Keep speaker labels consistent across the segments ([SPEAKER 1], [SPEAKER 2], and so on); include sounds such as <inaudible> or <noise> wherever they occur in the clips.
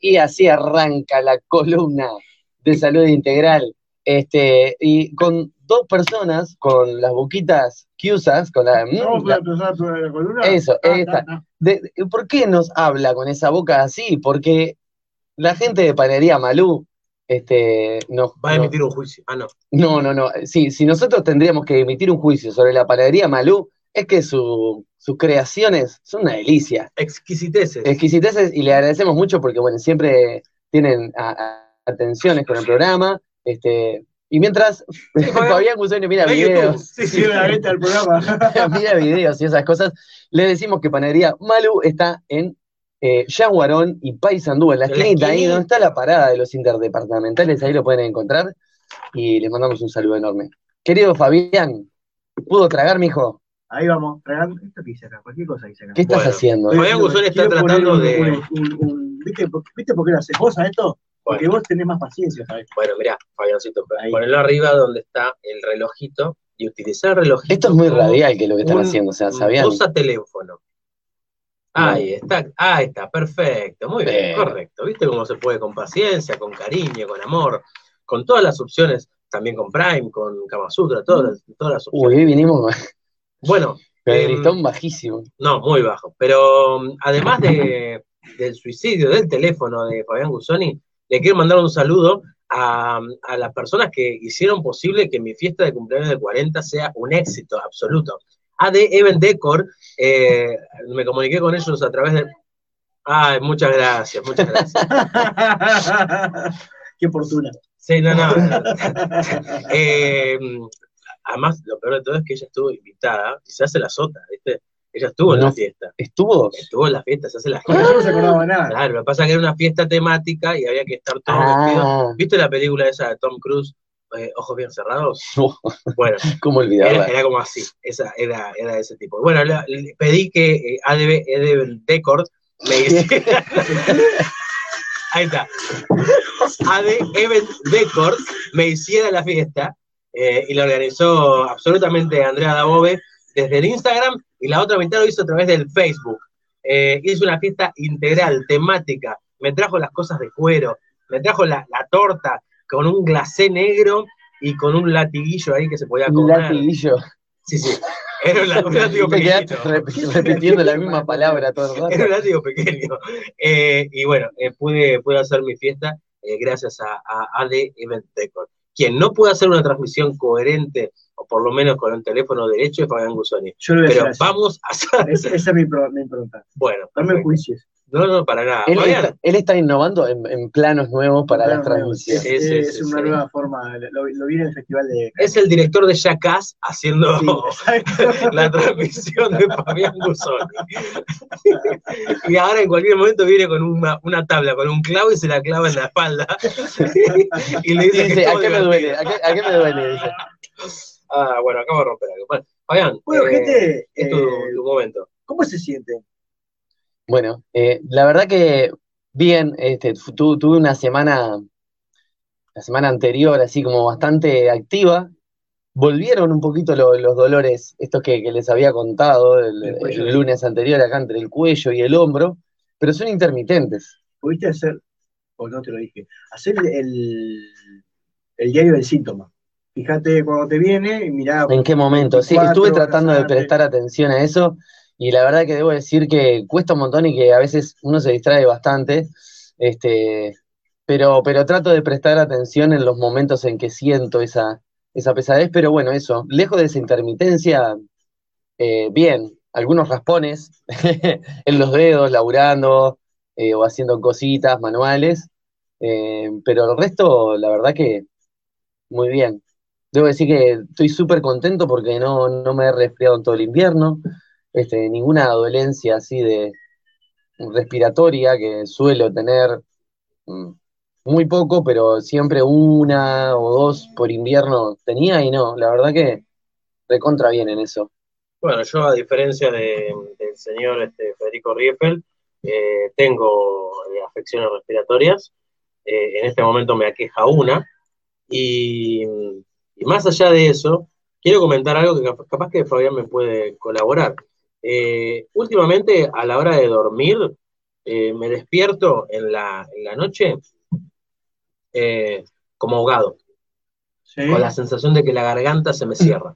[SPEAKER 1] Y así arranca la columna de salud integral. Este, y con dos personas, con las boquitas usas, con la.
[SPEAKER 2] ¿Vamos
[SPEAKER 1] la-
[SPEAKER 2] a empezar por la columna?
[SPEAKER 1] Eso,
[SPEAKER 2] Ah,
[SPEAKER 1] esta.
[SPEAKER 2] ah, ah.
[SPEAKER 1] de- de- ¿Por qué nos habla con esa boca así? Porque la gente de Panería Malú este, nos,
[SPEAKER 3] Va a emitir un juicio. Ah, no.
[SPEAKER 1] no, no, no. Sí, si nosotros tendríamos que emitir un juicio sobre la panadería Malú, es que su- sus creaciones son una delicia.
[SPEAKER 3] Exquisiteces.
[SPEAKER 1] Exquisiteces y le agradecemos mucho porque, bueno, siempre tienen a- a- atenciones con el programa. Este, y mientras
[SPEAKER 3] Fabián.
[SPEAKER 1] Fabián Gusoni mira videos,
[SPEAKER 3] Sí,
[SPEAKER 2] Sí, la venta del programa. <laughs>
[SPEAKER 1] mira videos y esas cosas, le decimos que Panadería Malú está en eh, Yaguarón y Paysandú, en la esquinita, ahí donde está la parada de los interdepartamentales, ahí lo pueden encontrar y les mandamos un saludo enorme. Querido Fabián, ¿pudo tragar, mijo?
[SPEAKER 2] Ahí vamos, tragando. Esto que hice acá, cualquier cosa hice acá.
[SPEAKER 1] ¿Qué estás
[SPEAKER 3] Bueno.
[SPEAKER 1] haciendo?
[SPEAKER 3] Fabián Guzón está tratando
[SPEAKER 2] un-
[SPEAKER 3] de-
[SPEAKER 2] un- un- un- ¿Viste, por- ¿Viste por qué lo haces vos a esto? Porque
[SPEAKER 3] Bueno.
[SPEAKER 2] vos tenés más paciencia, ¿sabes?
[SPEAKER 3] Bueno, mirá, Fabiancito, ponelo arriba donde está el relojito y utilizar el relojito.
[SPEAKER 1] Esto es muy radial que lo que están
[SPEAKER 3] un-
[SPEAKER 1] haciendo, o sea, ¿sabían?
[SPEAKER 3] Usa teléfono. Ahí está, ahí está, perfecto, muy bien,
[SPEAKER 1] Bien.
[SPEAKER 3] correcto. ¿Viste cómo se puede con paciencia, con cariño, con amor, con todas las opciones, también con Prime, con Kama Sutra, todas las, todas las opciones.
[SPEAKER 1] Uy, hoy vinimos
[SPEAKER 3] Bueno,
[SPEAKER 1] el
[SPEAKER 3] em,
[SPEAKER 1] listón bajísimo.
[SPEAKER 3] no, muy bajo. Pero um, además de, del suicidio del teléfono de Fabián Gusoni, le quiero mandar un saludo a, a las personas que hicieron posible que mi fiesta de cumpleaños de 40 sea un éxito absoluto. AD Event Decor, eh, me comuniqué con ellos a través de... Ay, muchas gracias, muchas gracias. <laughs>
[SPEAKER 2] Qué fortuna.
[SPEAKER 3] Sí, no, no. <laughs> Eh, además, lo peor de todo es que ella estuvo invitada y se hace la sota, ¿viste? Ella estuvo en la fiesta.
[SPEAKER 1] ¿Estuvo?
[SPEAKER 3] Estuvo en la fiesta, se hace la
[SPEAKER 2] yo no se acordaba nada.
[SPEAKER 3] Claro, lo que pasa es que era una fiesta temática y había que estar todos vestidos.
[SPEAKER 1] Ah,
[SPEAKER 3] ¿Viste la película esa de Tom Cruise, eh, Ojos Bien Cerrados? Bueno, <laughs>
[SPEAKER 1] ¿cómo
[SPEAKER 3] era,
[SPEAKER 1] olvidarla?
[SPEAKER 3] era como así, esa, era, era de ese tipo. Bueno, le, le pedí que eh, ADB, ADB Decor me <laughs> hiciera... <laughs> Ahí está. AD Event Decor me hiciera la fiesta eh, y la organizó absolutamente Andrea Dabove desde el Instagram y la otra mitad lo hizo a través del Facebook. Eh, hizo una fiesta integral, temática, me trajo las cosas de cuero, me trajo la, la torta con un glacé negro y con un latiguillo ahí que se podía
[SPEAKER 1] Un
[SPEAKER 3] comer.
[SPEAKER 1] latiguillo.
[SPEAKER 3] Sí, sí. Era un, un látigo <laughs>
[SPEAKER 1] rep- repitiendo la misma palabra todo el
[SPEAKER 3] Era un
[SPEAKER 1] rato.
[SPEAKER 3] látigo pequeño. Eh, y bueno, eh, pude, pude hacer mi fiesta eh, gracias a, a AD Event Decor. Quien no puede hacer una transmisión coherente, o por lo menos con el teléfono derecho, es Fabián Gusoni.
[SPEAKER 2] Yo lo voy a
[SPEAKER 3] Pero
[SPEAKER 2] hacer así.
[SPEAKER 3] vamos a hacer.
[SPEAKER 2] Es- esa es mi, impronta.
[SPEAKER 3] Bueno,
[SPEAKER 2] No me
[SPEAKER 3] perfecto.
[SPEAKER 2] juicies.
[SPEAKER 3] No, no, para nada.
[SPEAKER 1] Él está, él está innovando en, en planos nuevos para
[SPEAKER 2] Claro,
[SPEAKER 1] las
[SPEAKER 2] no,
[SPEAKER 1] transmisiones.
[SPEAKER 3] Sí, sí,
[SPEAKER 2] es
[SPEAKER 3] sí,
[SPEAKER 2] una
[SPEAKER 3] sí.
[SPEAKER 2] nueva forma. Lo, lo vi en el festival de.
[SPEAKER 3] es el director de Jackass haciendo <laughs> la transmisión de Fabián Gusoni. y ahora en cualquier momento viene con una, una tabla, con un clavo y se la clava en la espalda. y le dice,
[SPEAKER 1] ¿a qué me duele? ¿A qué, a qué me duele? Dice.
[SPEAKER 3] Ah, bueno, acabo de romper algo. Bueno, Fabián,
[SPEAKER 2] Bueno,
[SPEAKER 3] eh,
[SPEAKER 2] gente,
[SPEAKER 3] es tu,
[SPEAKER 2] eh,
[SPEAKER 3] tu momento.
[SPEAKER 2] ¿cómo se siente?
[SPEAKER 1] Bueno, eh, la verdad que bien, este, tu- tuve una semana, la semana anterior, así como bastante activa. Volvieron un poquito lo- los dolores, estos que, que les había contado el,
[SPEAKER 2] El cuello.
[SPEAKER 1] el lunes anterior, acá entre el cuello y el hombro, pero son intermitentes.
[SPEAKER 2] ¿Pudiste hacer, o no te lo dije, hacer el, el diario del síntoma? Fíjate cuando te viene y mirá.
[SPEAKER 1] ¿En qué momento? Sí,
[SPEAKER 2] 24
[SPEAKER 1] estuve tratando de prestar atención a eso y la verdad que debo decir que cuesta un montón y que a veces uno se distrae bastante, este, pero, pero trato de prestar atención en los momentos en que siento esa, esa pesadez, pero bueno, eso, lejos de esa intermitencia, eh, bien, algunos raspones <laughs> en los dedos, laburando eh, o haciendo cositas manuales, eh, pero el resto, la verdad que muy bien. Debo decir que estoy súper contento porque no, no me he resfriado en todo el invierno, este, ninguna dolencia así de respiratoria que suelo tener mm, muy poco, pero siempre una o dos por invierno tenía y no, la verdad que recontra bien en eso.
[SPEAKER 3] Bueno, yo a diferencia de- del señor este, Federico Rieffel, eh, tengo eh, afecciones respiratorias. Eh, en este momento me aqueja una. Y, más allá de eso, quiero comentar algo que cap- capaz que Fabián me puede colaborar. Eh, últimamente, a la hora de dormir, eh, me despierto en la, en la noche eh, como ahogado,
[SPEAKER 2] ¿Sí?
[SPEAKER 3] con la sensación de que la garganta se me cierra.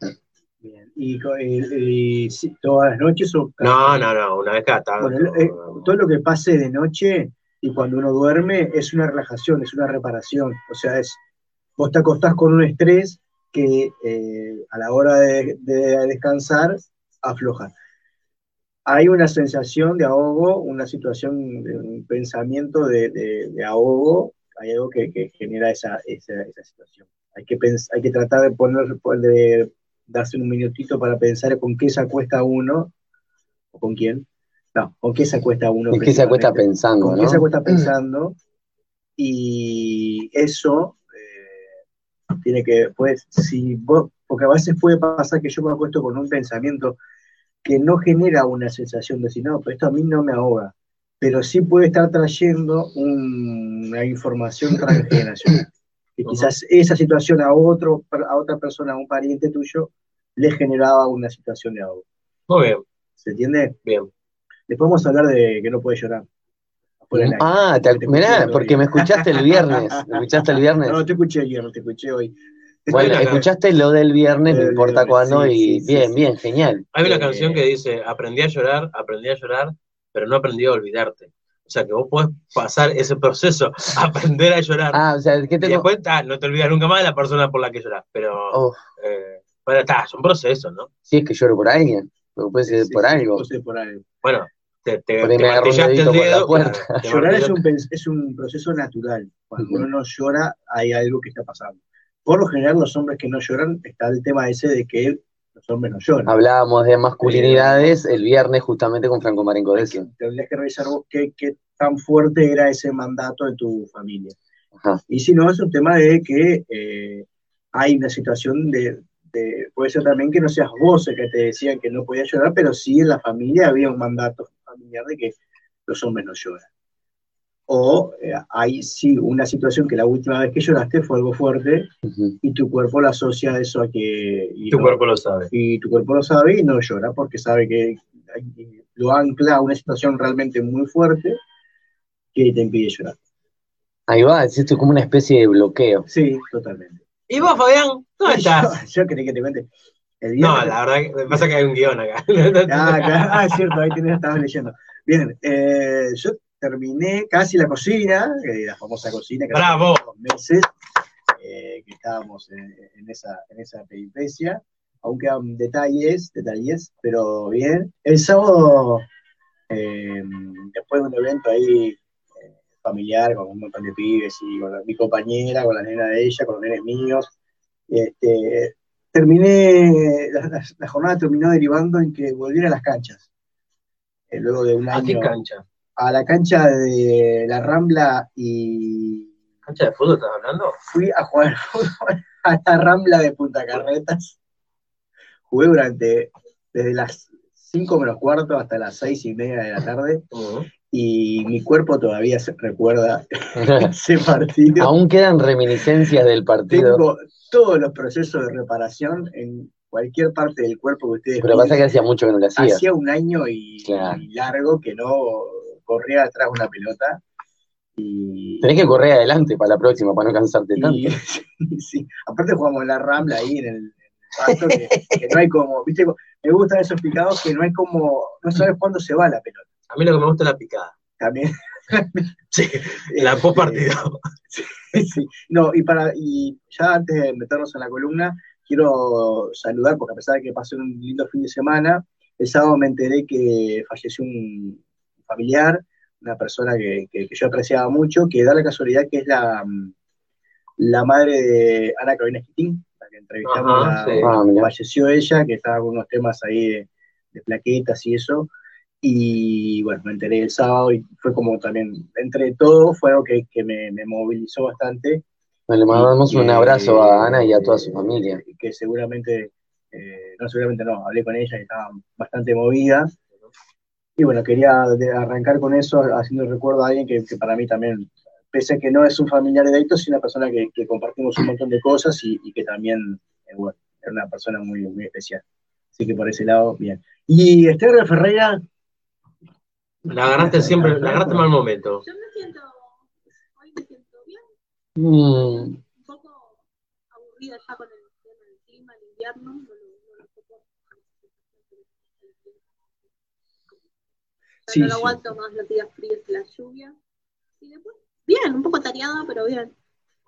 [SPEAKER 2] Bien. ¿Y, todas las noches o
[SPEAKER 3] No, no, no, una vez cada.
[SPEAKER 2] Bueno, eh, todo lo que pase de noche y cuando uno duerme es una relajación, es una reparación. O sea, es vos te acostás con un estrés que eh, a la hora de, de descansar afloja. Hay una sensación de ahogo, una situación, un pensamiento de, de- de ahogo, hay algo que, que genera esa, esa, esa situación. Hay que, pens- hay que tratar de poner, de darse un minutito para pensar con qué se acuesta uno, o con quién, no, con qué se acuesta uno.
[SPEAKER 1] Es que se acuesta pensando,
[SPEAKER 2] con qué se acuesta pensando y eso eh, tiene que, pues, si vos, porque a veces puede pasar que yo me acuesto con un pensamiento que no genera una sensación de decir, no, pero esto a mí no me ahoga, pero sí puede estar trayendo un- una información transgeneracional. <laughs> Que quizás esa situación a, otro, a otra persona, a un pariente tuyo, le generaba una situación de ahogo.
[SPEAKER 3] Muy bien,
[SPEAKER 2] ¿Se entiende?
[SPEAKER 3] bien.
[SPEAKER 2] Después vamos a hablar de que no puede llorar. Aire.
[SPEAKER 1] Ah, te,
[SPEAKER 2] Te
[SPEAKER 1] mirá, porque me escuchaste el viernes. ¿Me escuchaste el viernes? <laughs>
[SPEAKER 2] No, te escuché ayer, no te escuché hoy.
[SPEAKER 1] Bueno, <laughs> escuchaste lo del viernes, no importa cuándo,
[SPEAKER 2] sí,
[SPEAKER 1] y
[SPEAKER 2] sí, sí,
[SPEAKER 1] bien,
[SPEAKER 2] sí.
[SPEAKER 1] bien, genial.
[SPEAKER 3] Hay una
[SPEAKER 2] Eh,
[SPEAKER 3] canción que dice, aprendí a llorar, aprendí a llorar, pero no aprendí a olvidarte. O sea, que vos podés pasar ese proceso, <laughs> aprender a llorar,
[SPEAKER 1] Ah, o sea, ¿qué
[SPEAKER 3] y
[SPEAKER 1] tengo?
[SPEAKER 3] después ah, no te olvidas nunca más de la persona por la que llorás. Pero,
[SPEAKER 1] Oh,
[SPEAKER 3] eh, bueno, está, es un proceso, ¿no?
[SPEAKER 1] si es que lloro por alguien, porque puede ser
[SPEAKER 2] Sí,
[SPEAKER 1] por
[SPEAKER 2] sí,
[SPEAKER 1] algo.
[SPEAKER 2] por algo.
[SPEAKER 3] Bueno, te, te, te martillaste el dedo. te
[SPEAKER 2] Llorar es un, pens- es un proceso natural. Cuando uno no llora, hay algo que está pasando. Por lo general, los hombres que no lloran, está el tema ese de que los hombres no lloran.
[SPEAKER 1] Hablábamos de masculinidades el viernes justamente con Franco Marenco de eso.
[SPEAKER 2] Tendrías que revisar vos qué, qué tan fuerte era ese mandato de tu familia.
[SPEAKER 1] Ajá.
[SPEAKER 2] Y si no, es un tema de que eh, hay una situación de, de- Puede ser también que no seas vos el que te decían que no podías llorar, pero sí en la familia había un mandato familiar de que los hombres no lloran. O eh, hay sí una situación que la última vez que lloraste fue algo fuerte y tu cuerpo lo asocia a eso a que. y
[SPEAKER 3] Tu
[SPEAKER 2] no-
[SPEAKER 3] cuerpo lo sabe.
[SPEAKER 2] y tu cuerpo lo sabe y no llora porque sabe que hay- lo ancla a una situación realmente muy fuerte que te impide llorar.
[SPEAKER 1] Ahí va, es esto como una especie de bloqueo.
[SPEAKER 2] Sí, totalmente.
[SPEAKER 3] ¿Y vos, Fabián? ¿Dónde <laughs> estás?
[SPEAKER 2] Yo, yo quería que te cuente. El
[SPEAKER 3] No, la verdad que me pasa que hay un guion acá.
[SPEAKER 2] Ah, claro. Ah, es cierto, ahí tenés, estabas leyendo. Bien, eh, yo terminé casi la cocina, eh, la famosa cocina, que
[SPEAKER 3] Bravo.
[SPEAKER 2] dos meses eh, que estábamos en, en esa, en esa peripecia. Aún quedan detalles, detalles, pero bien. El sábado, eh, después de un evento ahí familiar con un montón de pibes y con la- mi compañera, con la nena de ella, con los nenes míos, este, terminé, la, la- la jornada terminó derivando en que volviera a las canchas. Luego de un
[SPEAKER 3] ¿A qué
[SPEAKER 2] año
[SPEAKER 3] cancha?
[SPEAKER 2] A la cancha de la Rambla y
[SPEAKER 3] ¿Cancha de fútbol estás hablando?
[SPEAKER 2] fui a jugar fútbol <laughs> a la Rambla de Punta Carretas. Jugué durante, desde las 5 menos cuarto hasta las 6 y media de la tarde
[SPEAKER 3] Ujú.
[SPEAKER 2] y mi cuerpo todavía se recuerda <laughs> ese partido.
[SPEAKER 1] Aún quedan reminiscencias del partido.
[SPEAKER 2] Tengo todos los procesos de reparación en cualquier parte del cuerpo que ustedes
[SPEAKER 1] Pero pasa que hacía mucho que no lo hacía.
[SPEAKER 2] Hacía un año y,
[SPEAKER 1] Claro.
[SPEAKER 2] y largo que no corría atrás una pelota. Y,
[SPEAKER 1] Tenés que correr adelante para la próxima, para no cansarte tanto.
[SPEAKER 2] y- <laughs> sí, sí. Aparte jugamos en la Rambla ahí en el, en el pasto, que, que no hay como, viste, me gustan esos picados que no hay como, no sabes cuándo se va la pelota.
[SPEAKER 3] A mí lo que me gusta es la picada.
[SPEAKER 2] También. <laughs>
[SPEAKER 3] Sí, la post partido.
[SPEAKER 2] sí. No, y para, y ya antes de meternos en la columna, quiero saludar, porque a pesar de que pasé un lindo fin de semana, el sábado me enteré que falleció un familiar, una persona que, que- que yo apreciaba mucho, que da la casualidad que es la, la madre de Ana Carolina Esquitín, la que entrevistamos,
[SPEAKER 3] Ajá,
[SPEAKER 2] la-
[SPEAKER 3] sí.
[SPEAKER 1] Ah,
[SPEAKER 2] falleció ella, que estaba con unos temas ahí de, de plaquetas y eso. Y bueno, me enteré el sábado y fue como también, entre todo, fue algo que, que me, me movilizó bastante.
[SPEAKER 1] Bueno, le mandamos
[SPEAKER 2] Y
[SPEAKER 1] un abrazo a Ana y a toda su familia.
[SPEAKER 2] Que seguramente, eh, no, seguramente no, hablé con ella y estaba bastante movida. Y bueno, quería de- arrancar con eso, haciendo recuerdo a alguien que, que para mí también, pese a que no es un familiar directo, es una persona que, que compartimos un montón de cosas y, y que también, eh, bueno, era una persona muy, muy especial. Así que por ese lado, bien. Y Esther Ferreira,
[SPEAKER 3] La agarraste siempre, la agarraste en mal momento.
[SPEAKER 4] Yo me siento, hoy me siento bien,
[SPEAKER 1] Mm,
[SPEAKER 4] un poco aburrida ya con el tema del clima, el invierno, no lo, no lo soporto.
[SPEAKER 2] Sí,
[SPEAKER 4] no lo
[SPEAKER 2] sí.
[SPEAKER 4] aguanto más los días fríos y la lluvia. Y después, bien, un poco tareada, pero bien,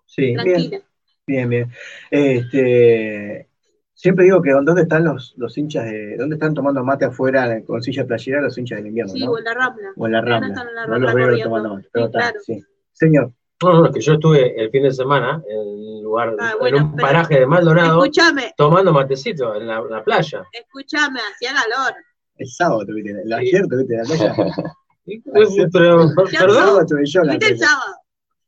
[SPEAKER 2] Sí, bien,
[SPEAKER 4] tranquila.
[SPEAKER 2] bien, bien. Este, siempre digo que ¿dónde están los, los hinchas de, dónde están tomando mate afuera con silla playera los hinchas del invierno,
[SPEAKER 4] Sí,
[SPEAKER 2] ¿no?
[SPEAKER 4] o en la rambla.
[SPEAKER 2] O en la
[SPEAKER 4] no
[SPEAKER 2] rambla.
[SPEAKER 4] están en la
[SPEAKER 2] No los veo tomando mate, pero
[SPEAKER 4] Sí,
[SPEAKER 2] está,
[SPEAKER 4] claro.
[SPEAKER 2] sí. Señor,
[SPEAKER 3] No, no, que yo estuve el fin de semana en un lugar,
[SPEAKER 4] Ah, bueno,
[SPEAKER 3] en un paraje de Maldonado,
[SPEAKER 4] Escúchame,
[SPEAKER 3] tomando matecito en la, la playa.
[SPEAKER 4] escúchame, hacía calor.
[SPEAKER 2] El sábado tuviste, el
[SPEAKER 3] Sí.
[SPEAKER 2] ayer tuviste la playa. <laughs>
[SPEAKER 3] Pero, perdón,
[SPEAKER 2] sábado tuve yo la
[SPEAKER 4] ¿Viste el sábado?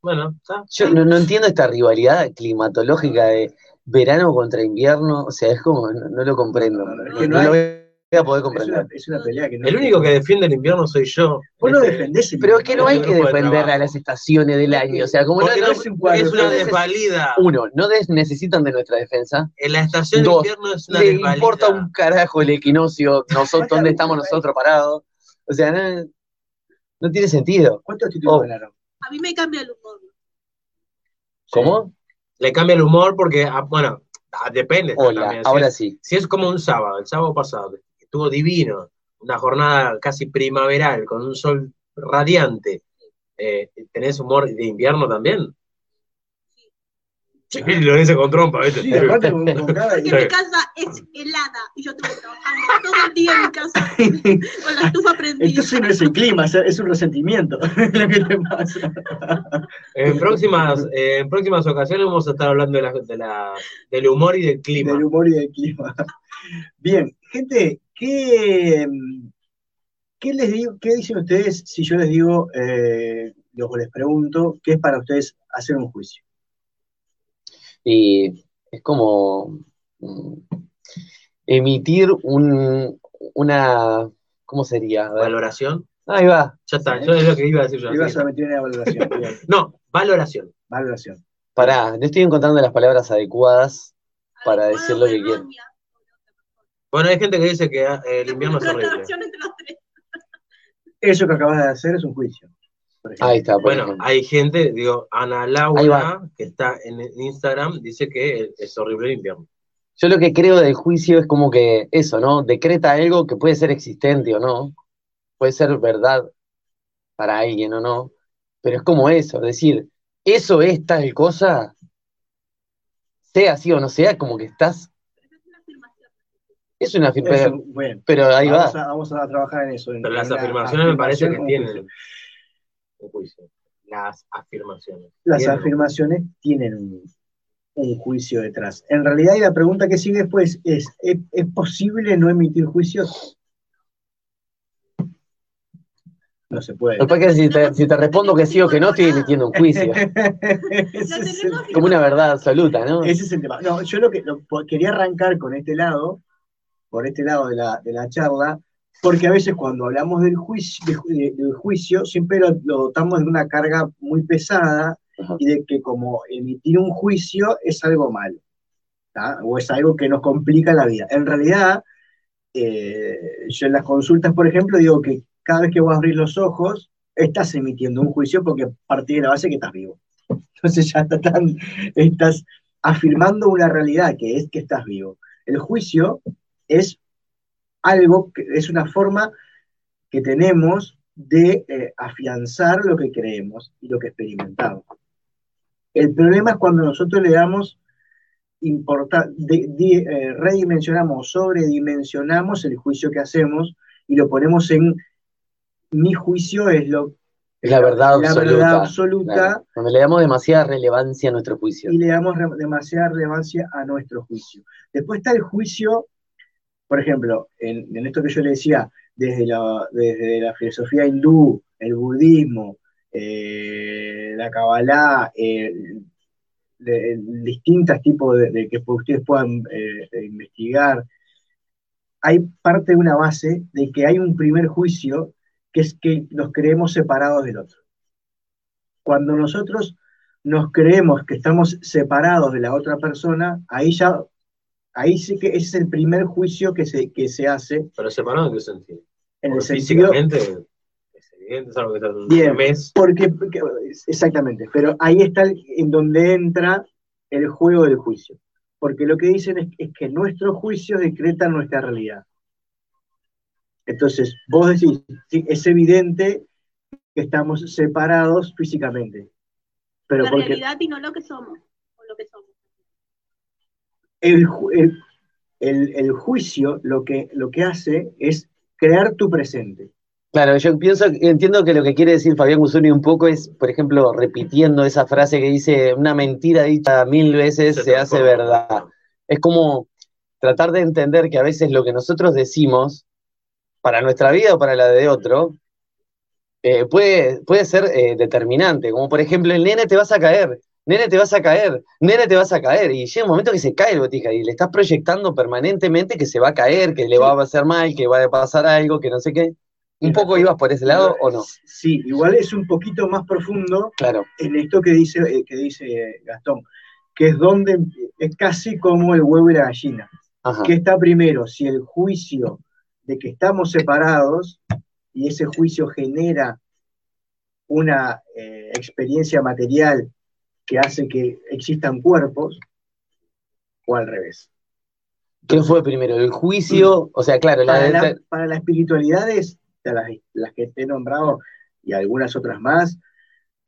[SPEAKER 3] bueno, está.
[SPEAKER 1] Yo no, no entiendo esta rivalidad climatológica de verano contra invierno, o sea, es como, no, no lo comprendo.
[SPEAKER 2] No, no,
[SPEAKER 1] lo
[SPEAKER 2] hay-
[SPEAKER 1] voy a poder
[SPEAKER 2] Es una,
[SPEAKER 1] comprender.
[SPEAKER 2] es una pelea que no.
[SPEAKER 3] El único que defiende el invierno soy yo.
[SPEAKER 2] Vos no defendés el
[SPEAKER 1] Pero es que no hay que
[SPEAKER 3] Grupo de
[SPEAKER 1] defender a las estaciones del año, o sea, como no, no-
[SPEAKER 2] es un cuadro,
[SPEAKER 3] es una desvalida.
[SPEAKER 1] uno, no des- necesitan de nuestra defensa,
[SPEAKER 3] En la estación de
[SPEAKER 1] Dos,
[SPEAKER 3] invierno es una
[SPEAKER 1] le
[SPEAKER 3] desvalida.
[SPEAKER 1] importa un carajo el equinoccio, nosotros, dónde estamos nosotros parados, o sea, no, no tiene sentido.
[SPEAKER 2] ¿Cuántos títulos
[SPEAKER 1] Oh.
[SPEAKER 2] ganaron?
[SPEAKER 4] A mí me cambia el humor.
[SPEAKER 1] ¿Cómo?
[SPEAKER 3] Le cambia el humor porque, ah, bueno, ah, depende.
[SPEAKER 1] Hola,
[SPEAKER 3] también. Si
[SPEAKER 1] ahora
[SPEAKER 3] es-
[SPEAKER 1] sí.
[SPEAKER 3] Si es como un sábado, el sábado pasado, estuvo divino, una jornada casi primaveral, con un sol radiante, eh, ¿tenés humor de invierno también? Sí, lo dice con trompa, ¿viste?
[SPEAKER 2] Sí, aparte con, con <laughs> cada.
[SPEAKER 4] Porque mi casa es helada y yo estuve trabajando todo el día en mi casa <laughs> con la estufa prendida.
[SPEAKER 2] Entonces no es el clima, es- es un resentimiento <laughs> lo que te pasa.
[SPEAKER 3] En próximas, eh, en próximas ocasiones vamos a estar hablando de la, de la- del humor y del clima.
[SPEAKER 2] Del humor y del clima. Bien, gente, ¿qué, qué les digo, qué dicen ustedes si yo les digo, eh, luego les pregunto, qué es para ustedes hacer un juicio?
[SPEAKER 1] Y es como mm, emitir un, una, ¿cómo sería?
[SPEAKER 3] ¿Valoración?
[SPEAKER 1] Ahí va,
[SPEAKER 3] Ya está, eso es lo que iba a decir yo.
[SPEAKER 2] Ibas a meter una valoración. <laughs>
[SPEAKER 3] No, valoración.
[SPEAKER 2] valoración.
[SPEAKER 1] pará, no estoy encontrando las palabras adecuadas para
[SPEAKER 4] Adecuado
[SPEAKER 1] decir lo que quiero.
[SPEAKER 3] Bueno, hay gente que dice que ah, el invierno es horrible.
[SPEAKER 4] Relación entre los tres.
[SPEAKER 2] Eso que acabas de hacer es un juicio.
[SPEAKER 1] Ahí está, por
[SPEAKER 3] Bueno,
[SPEAKER 1] ejemplo.
[SPEAKER 3] hay gente, digo, Ana Laura, que está en Instagram, dice que es horrible el invierno.
[SPEAKER 1] Yo lo que creo del juicio es como que eso, ¿no? Decreta algo que puede ser existente o no, puede ser verdad para alguien o no, pero es como eso, es decir, eso es tal cosa, sea así o no sea, como que estás, es una
[SPEAKER 2] Eso,
[SPEAKER 1] afirmación,
[SPEAKER 2] bueno,
[SPEAKER 1] pero ahí va.
[SPEAKER 2] vamos, a, vamos a trabajar en eso. en-
[SPEAKER 3] Pero las
[SPEAKER 2] en
[SPEAKER 3] afirmaciones me parece que tienen
[SPEAKER 2] juicio.
[SPEAKER 3] un juicio. Las afirmaciones.
[SPEAKER 2] Las
[SPEAKER 3] Tienen.
[SPEAKER 2] afirmaciones tienen un, un juicio detrás. En realidad, y la pregunta que sigue después es, ¿es, es posible no emitir juicios? No se puede.
[SPEAKER 1] Lo que pasa es que si te, si te respondo que sí o que no, estoy emitiendo un juicio, <laughs>
[SPEAKER 2] es el,
[SPEAKER 1] como una verdad absoluta, ¿no?
[SPEAKER 2] ese es el tema. No, yo lo que lo- quería arrancar con este lado, por este lado de la, de la charla, porque a veces cuando hablamos del juicio, de de- del juicio siempre lo, lo dotamos de una carga muy pesada
[SPEAKER 1] Ajá.
[SPEAKER 2] y de que como emitir un juicio es algo malo, ¿tá? o es algo que nos complica la vida. En realidad, eh, yo en las consultas, por ejemplo, digo que cada vez que vos abrís los ojos, estás emitiendo un juicio porque partís de la base que estás vivo. Entonces ya está tan- estás afirmando una realidad que es que estás vivo. El juicio es algo, que es una forma que tenemos de eh, afianzar lo que creemos y lo que experimentamos. El problema es cuando nosotros le damos de- di- eh, redimensionamos, sobredimensionamos el juicio que hacemos y lo ponemos en mi juicio es lo
[SPEAKER 1] Es la verdad
[SPEAKER 2] la
[SPEAKER 1] absoluta.
[SPEAKER 2] verdad absoluta
[SPEAKER 1] claro. Cuando le damos demasiada relevancia a nuestro juicio.
[SPEAKER 2] y le damos re- demasiada relevancia a nuestro juicio. Después está el juicio, por ejemplo, en, esto que yo le decía, desde la, desde la filosofía hindú, el budismo, eh, la Kabbalah, eh, distintos tipos de, de que ustedes puedan eh, investigar, hay parte de una base de que hay un primer juicio que es que nos creemos separados del otro. Cuando nosotros nos creemos que estamos separados de la otra persona, ahí ya, ahí sí que ese es el primer juicio que se, que se hace
[SPEAKER 3] Pero separado en qué sentido.
[SPEAKER 2] en el sentido,
[SPEAKER 3] físicamente evidente, salvo que sea un
[SPEAKER 2] Bien.
[SPEAKER 3] mes.
[SPEAKER 2] Porque, porque- exactamente, pero ahí está el- en donde entra el juego del juicio. Porque lo que dicen es, es que nuestros juicios decretan nuestra realidad. Entonces, vos decís, sí, es evidente que estamos separados físicamente. Pero
[SPEAKER 4] la
[SPEAKER 2] porque
[SPEAKER 4] realidad y no lo que somos. O lo que somos.
[SPEAKER 2] El, el- el- el juicio lo que, lo que hace es crear tu presente.
[SPEAKER 1] Claro, yo pienso, entiendo que lo que quiere decir Fabián Gusuni un poco es, por ejemplo, repitiendo esa frase que dice, una mentira dicha mil veces
[SPEAKER 3] Se
[SPEAKER 1] se, hace verdad. Es como tratar de entender que a veces lo que nosotros decimos, para nuestra vida o para la de otro, eh, puede, puede ser eh, determinante. Como por ejemplo, el nene te vas a caer, nene te vas a caer, nene te vas a caer. Y llega un momento que se cae el botija y le estás proyectando permanentemente que se va a caer, que le va a hacer mal, que va a pasar algo, que no sé qué. ¿Un poco ibas por ese lado o no?
[SPEAKER 2] Sí, igual es un poquito más profundo
[SPEAKER 1] Claro,
[SPEAKER 2] en esto que dice, eh, que dice Gastón, que es donde es casi como el huevo y la gallina.
[SPEAKER 1] ajá.
[SPEAKER 2] ¿Qué está primero? Si el juicio de que estamos separados y ese juicio genera una eh, experiencia material que hace que existan cuerpos, o al revés.
[SPEAKER 1] ¿Qué fue primero? ¿El juicio? O sea, claro, la
[SPEAKER 2] Para la, para la espiritualidad es de las, las que te he nombrado y algunas otras más,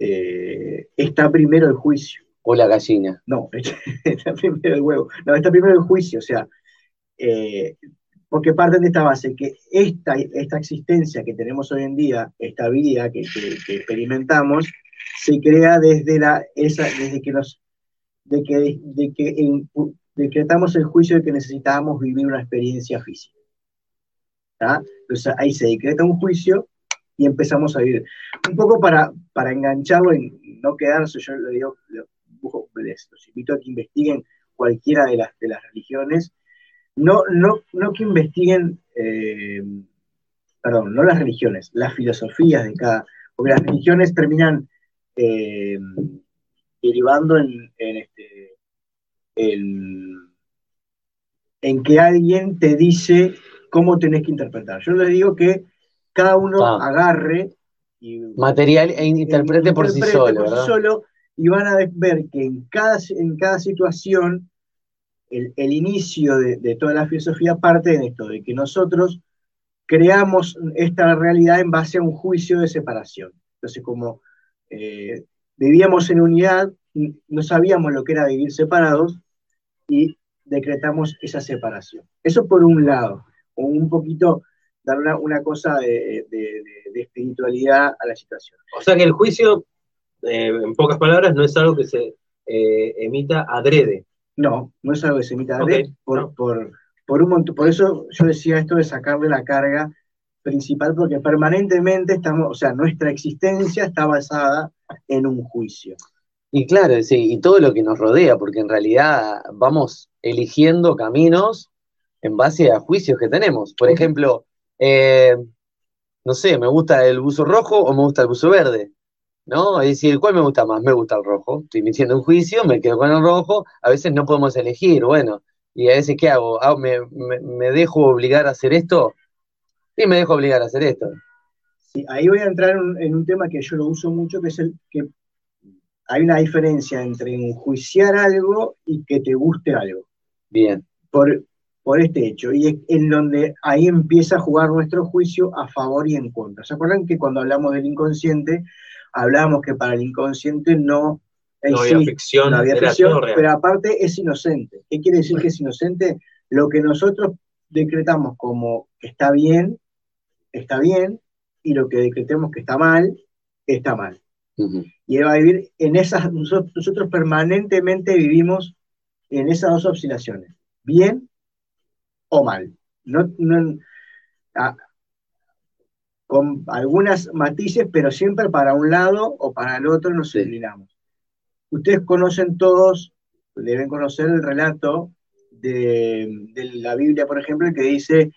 [SPEAKER 2] eh, está primero el juicio.
[SPEAKER 1] o la gallina.
[SPEAKER 2] No, <laughs> está primero el huevo. No, está primero el juicio, o sea, eh, porque parten de esta base, que esta, esta existencia que tenemos hoy en día, esta vida que, que- que experimentamos, se crea desde, la, esa, desde que nos, de que, de que en- decretamos el juicio de que necesitábamos vivir una experiencia física. ¿tá? Entonces ahí se decreta un juicio y empezamos a vivir. Un poco para, para engancharlo y no quedarse, yo le digo, le- les los invito a que investiguen cualquiera de las, de las religiones, no, no, no que investiguen, eh, perdón, no las religiones, las filosofías de cada, porque las religiones terminan eh, derivando en, en, este, en, en que alguien te dice cómo tenés que interpretar. Yo les digo que cada uno
[SPEAKER 1] Ah.
[SPEAKER 2] agarre y
[SPEAKER 1] Material e interprete por sí solo,
[SPEAKER 2] por sí solo, y van a ver que en cada, en cada situación el, el inicio de, de toda la filosofía parte de esto, de que nosotros creamos esta realidad en base a un juicio de separación. Entonces, como eh, vivíamos en unidad, no sabíamos lo que era vivir separados y decretamos esa separación. Eso por un lado, un poquito dar una, una cosa de, de- espiritualidad a la situación.
[SPEAKER 3] O sea que el juicio, eh, en pocas palabras, no es algo que se eh, emita adrede.
[SPEAKER 2] No, no es algo que se emita de
[SPEAKER 3] Ok,
[SPEAKER 2] red, por,
[SPEAKER 3] no.
[SPEAKER 2] por, por un montón. Por eso yo decía esto de sacarle la carga principal, porque permanentemente estamos, o sea, nuestra existencia está basada en un juicio.
[SPEAKER 1] Y claro, sí, y todo lo que nos rodea, porque en realidad vamos eligiendo caminos en base a juicios que tenemos. Por ejemplo, eh, no sé, ¿me gusta el buzo rojo o me gusta el buzo verde? ¿No? Es decir, ¿cuál me gusta más? Me gusta el rojo. Estoy emitiendo un juicio, me quedo con el rojo. A veces no podemos elegir, bueno. Y a veces, ¿qué hago? Ah, ¿Me, me- me dejo obligar a hacer esto? Sí, me dejo obligar a hacer esto.
[SPEAKER 2] Sí, ahí voy a entrar en un, en un tema que yo lo uso mucho, que es el que hay una diferencia entre enjuiciar algo y que te guste algo.
[SPEAKER 1] Bien.
[SPEAKER 2] por, por este hecho, y es en donde ahí empieza a jugar nuestro juicio a favor y en contra. ¿Se acuerdan que cuando hablamos del inconsciente, hablábamos que para el inconsciente no
[SPEAKER 3] No había
[SPEAKER 2] existe,
[SPEAKER 3] ficción,
[SPEAKER 2] no había ficción, pero aparte es inocente. ¿Qué quiere decir que es inocente? Lo que nosotros decretamos como que está bien, está bien, y lo que decretemos que está mal, está mal. Y él va a vivir en esas, nosotros, nosotros permanentemente vivimos en esas dos oscilaciones, bien o mal. No, no- a- con algunas matices, pero siempre para un lado o para el otro nos
[SPEAKER 1] Sí.
[SPEAKER 2] inclinamos. Ustedes conocen todos, deben conocer el relato de, de la Biblia, por ejemplo, que dice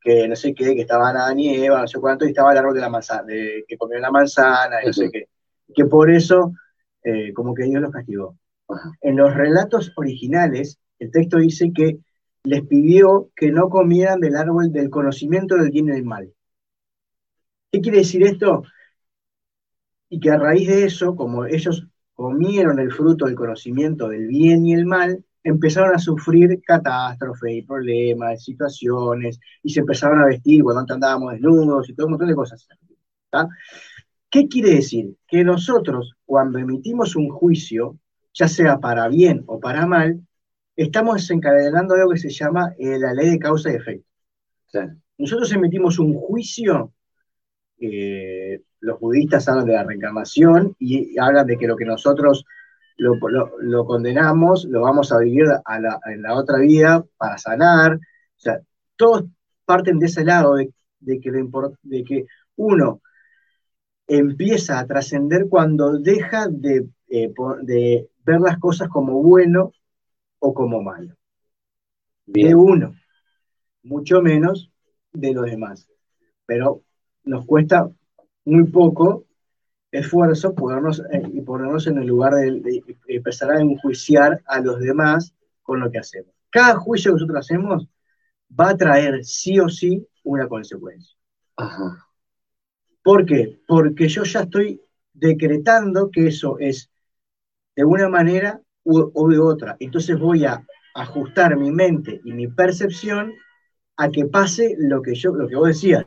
[SPEAKER 2] que no sé qué, que estaban Adán y Eva, no sé cuánto, y estaba el árbol de la manzana, de- que comieron la manzana, y no sé qué. Que por eso, eh, como que Dios los castigó. En los relatos originales, el texto dice que les pidió que no comieran del árbol del conocimiento del bien y del mal. ¿Qué quiere decir esto? y que a raíz de eso, como ellos comieron el fruto del conocimiento del bien y el mal, empezaron a sufrir catástrofes y problemas, situaciones, y se empezaron a vestir cuando antes andábamos desnudos y todo un montón de cosas. ¿tá? ¿Qué quiere decir? Que nosotros, cuando emitimos un juicio, ya sea para bien o para mal, estamos desencadenando algo que se llama eh, la ley de causa y efecto. Nosotros emitimos un juicio, eh, los budistas hablan de la reencarnación y hablan de que lo que nosotros lo, condenamos, lo vamos a vivir en la otra vida para sanar. O sea, todos parten de ese lado de, que, de que uno empieza a trascender cuando deja de, eh, de, ver las cosas como bueno o como malo. De uno, mucho menos de los demás. Pero nos cuesta muy poco esfuerzo ponernos, eh, y ponernos en el lugar de, empezar a enjuiciar a los demás con lo que hacemos. Cada juicio que nosotros hacemos va a traer sí o sí una consecuencia. ¿Por qué? Porque yo ya estoy decretando que eso es de una manera o de otra. Entonces voy a ajustar mi mente y mi percepción a que pase lo que yo, lo que vos decías.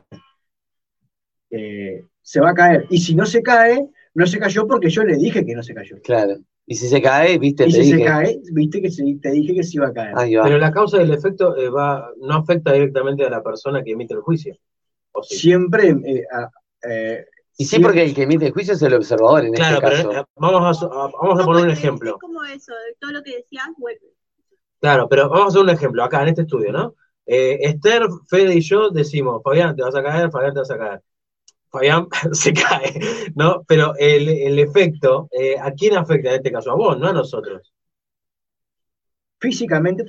[SPEAKER 2] Se va a caer. Y si no se cae, no se cayó porque yo le dije que no se cayó.
[SPEAKER 1] Claro. Y si se cae, viste,
[SPEAKER 2] y si se cae, viste que te dije que se iba a caer.
[SPEAKER 3] Pero la causa del efecto eh, va, no afecta directamente a la persona que emite el juicio.
[SPEAKER 2] Siempre. Eh, eh,
[SPEAKER 1] y sí, porque el que emite el juicio es el observador en
[SPEAKER 3] claro,
[SPEAKER 1] este
[SPEAKER 3] caso. Pero, vamos, a, vamos a poner un ejemplo. Es
[SPEAKER 4] como eso, todo lo que decías vuelve.
[SPEAKER 3] Claro, pero vamos a hacer un ejemplo acá en este estudio, ¿no? Esther, Fede y yo decimos, Fabián, te vas a caer, Fabián, te vas a caer. Fabián <laughs> se cae, ¿no? Pero el, efecto, eh, ¿a quién afecta en este caso? A vos, no a nosotros.
[SPEAKER 2] Físicamente,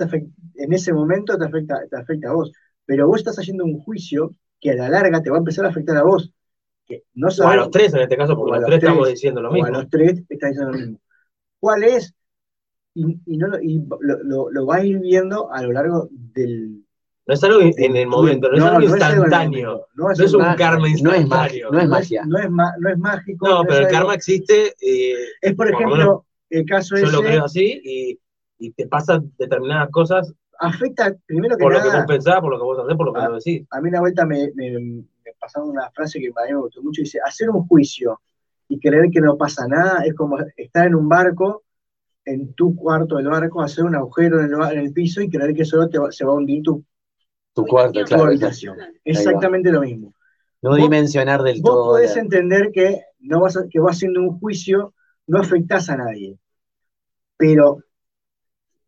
[SPEAKER 2] en ese momento te afecta, te afecta a vos, pero vos estás haciendo un juicio que a la larga te va a empezar a afectar a vos. Que no
[SPEAKER 3] o a los tres en este caso, porque los, tres, estamos diciendo lo mismo.
[SPEAKER 2] a los tres estás diciendo lo mismo. ¿Cuál es? Y, lo, lo vas a ir viendo a lo largo del,
[SPEAKER 3] no es algo en el momento, no, es algo instantáneo. No es, un karma instantáneo.
[SPEAKER 1] No es, magia.
[SPEAKER 2] No es, no es mágico.
[SPEAKER 3] No, pero el karma existe. Eh,
[SPEAKER 2] es, por ejemplo, el caso
[SPEAKER 3] Yo lo creo así y, y, te pasan determinadas cosas.
[SPEAKER 2] Afecta, primero que
[SPEAKER 3] por
[SPEAKER 2] nada.
[SPEAKER 3] Por lo que vos pensás, por lo que vos hacés, por lo que
[SPEAKER 2] a,
[SPEAKER 3] vos decís.
[SPEAKER 2] A mí una vuelta me, me, me, pasaron una frase que a mí me gustó mucho. Dice: hacer un juicio y creer que no pasa nada es como estar en un barco en tu cuarto del barco, hacer un agujero en el, en el piso y creer que solo te se va a hundir tu
[SPEAKER 1] tu cuarto, claro.
[SPEAKER 2] Exactamente lo mismo.
[SPEAKER 1] No dimensionar del
[SPEAKER 2] todo.
[SPEAKER 1] Vos
[SPEAKER 2] podés entender que, no vas que vas haciendo un juicio, no afectás a nadie. Pero,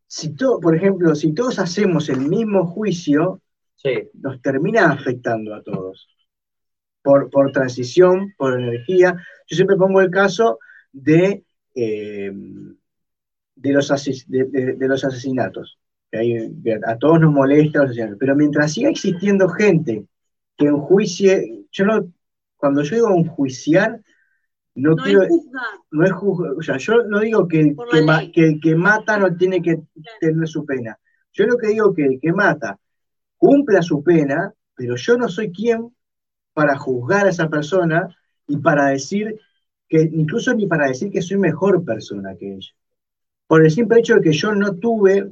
[SPEAKER 2] si todo, por ejemplo, si todos hacemos el mismo juicio, nos termina afectando a todos. Por, por transición, por energía. Yo siempre pongo el caso de, eh, de, los, de los asesinatos a todos nos molesta, pero mientras siga existiendo gente que enjuicie, yo no, cuando yo digo enjuiciar, no, quiero,
[SPEAKER 4] es juzgar.
[SPEAKER 2] no es juzgar, o sea, yo no digo que, que, el que mata no tiene que tener su pena, yo lo que digo que el que mata cumpla su pena, pero yo no soy quien para juzgar a esa persona y para decir que, incluso ni para decir que soy mejor persona que ella. Por el simple hecho de que yo no tuve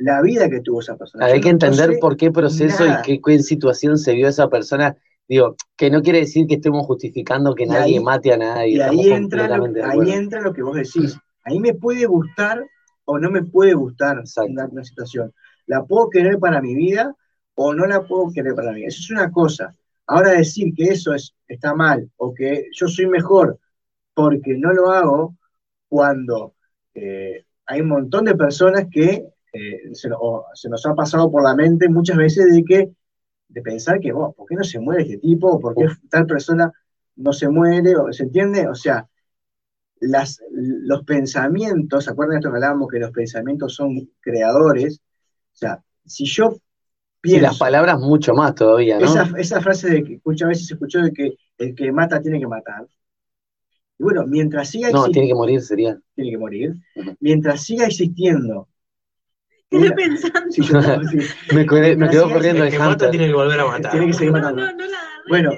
[SPEAKER 2] la vida que tuvo esa persona.
[SPEAKER 1] Hay que entender por qué proceso y qué, qué, situación se vio esa persona. Digo, que no quiere decir que estemos justificando que nadie mate a nadie.
[SPEAKER 2] Y ahí entra, lo, ahí entra lo que vos decís. Ahí me puede gustar o no me puede gustar una, situación. La puedo querer para mi vida o no la puedo querer para mí. Eso es una cosa. Ahora decir que eso es, está mal o que yo soy mejor porque no lo hago cuando eh, hay un montón de personas que eh, se, nos ha pasado por la mente muchas veces de que de pensar que, oh, ¿por qué no se muere este tipo? ¿Por qué tal persona no se muere? ¿Se entiende? O sea, las, los pensamientos, ¿se acuerdan de esto que hablábamos que los pensamientos son creadores? O sea, si yo
[SPEAKER 1] pienso... Y las palabras mucho más todavía, ¿no?
[SPEAKER 2] Esa, esa frase de que muchas veces se escuchó de que el que mata tiene que matar. Y bueno, mientras siga
[SPEAKER 1] existiendo... No, tiene que morir, sería.
[SPEAKER 2] Tiene que morir. Mientras siga existiendo
[SPEAKER 4] Estoy pensando. <laughs>
[SPEAKER 1] me, quedó, me quedó corriendo el,
[SPEAKER 3] que mata tiene que volver a matar.
[SPEAKER 2] Tiene que seguir matando. bueno,